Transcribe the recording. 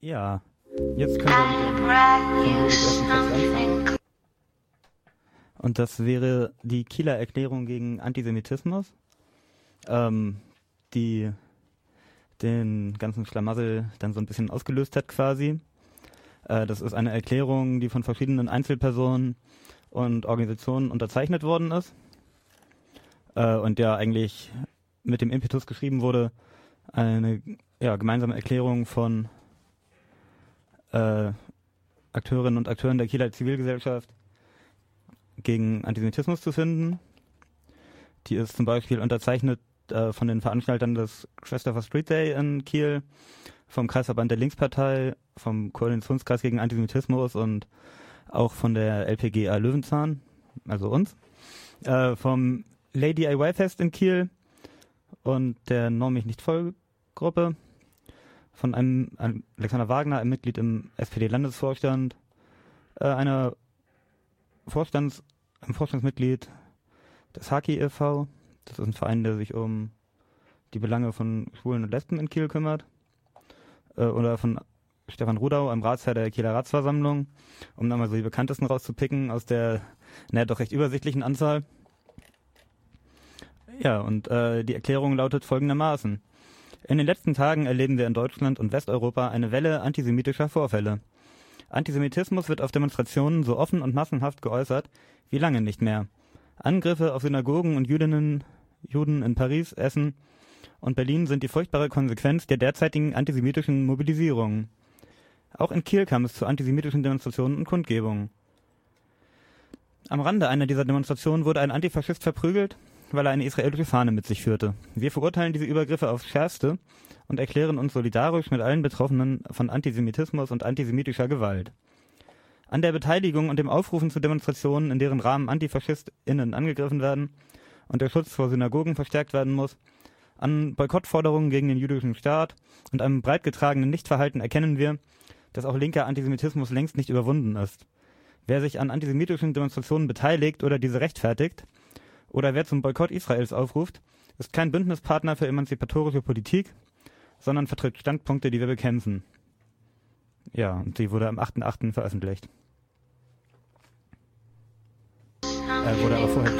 Ja, jetzt können wir. Und das wäre die Kieler Erklärung gegen Antisemitismus, ähm, die den ganzen Schlamassel dann so ein bisschen ausgelöst hat quasi. Äh, das ist eine Erklärung, die von verschiedenen Einzelpersonen und Organisationen unterzeichnet worden ist äh, und der eigentlich mit dem Impetus geschrieben wurde, eine ja, gemeinsame Erklärung von äh, Akteurinnen und Akteuren der Kieler Zivilgesellschaft gegen Antisemitismus zu finden. Die ist zum Beispiel unterzeichnet äh, von den Veranstaltern des Christopher Street Day in Kiel, vom Kreisverband der Linkspartei, vom Koordinationskreis gegen Antisemitismus und auch von der LPGA Löwenzahn, also uns, äh, vom Lady IY Fest in Kiel und der Norm mich nicht voll Gruppe von einem Alexander Wagner, einem Mitglied im SPD-Landesvorstand, äh, einer Vorstands, einem Vorstandsmitglied des Haki e.V. Das ist ein Verein, der sich um die Belange von Schwulen und Lesben in Kiel kümmert. Äh, oder von Stefan Rudau, einem Ratsherr der Kieler Ratsversammlung, um dann mal so die bekanntesten rauszupicken aus der, naja, doch recht übersichtlichen Anzahl. Ja, und äh, die Erklärung lautet folgendermaßen. In den letzten Tagen erleben wir in Deutschland und Westeuropa eine Welle antisemitischer Vorfälle. Antisemitismus wird auf Demonstrationen so offen und massenhaft geäußert wie lange nicht mehr. Angriffe auf Synagogen und Jüdinnen, Juden in Paris, Essen und Berlin sind die furchtbare Konsequenz der derzeitigen antisemitischen Mobilisierung. Auch in Kiel kam es zu antisemitischen Demonstrationen und Kundgebungen. Am Rande einer dieser Demonstrationen wurde ein Antifaschist verprügelt, weil er eine israelische Fahne mit sich führte. Wir verurteilen diese Übergriffe aufs Schärfste und erklären uns solidarisch mit allen Betroffenen von Antisemitismus und antisemitischer Gewalt. An der Beteiligung und dem Aufrufen zu Demonstrationen, in deren Rahmen AntifaschistInnen angegriffen werden und der Schutz vor Synagogen verstärkt werden muss, an Boykottforderungen gegen den jüdischen Staat und einem breit getragenen Nichtverhalten erkennen wir, dass auch linker Antisemitismus längst nicht überwunden ist. Wer sich an antisemitischen Demonstrationen beteiligt oder diese rechtfertigt, oder wer zum Boykott Israels aufruft, ist kein Bündnispartner für emanzipatorische Politik, sondern vertritt Standpunkte, die wir bekämpfen. Ja, und sie wurde am 8.8. veröffentlicht. Äh, wurde aber vorher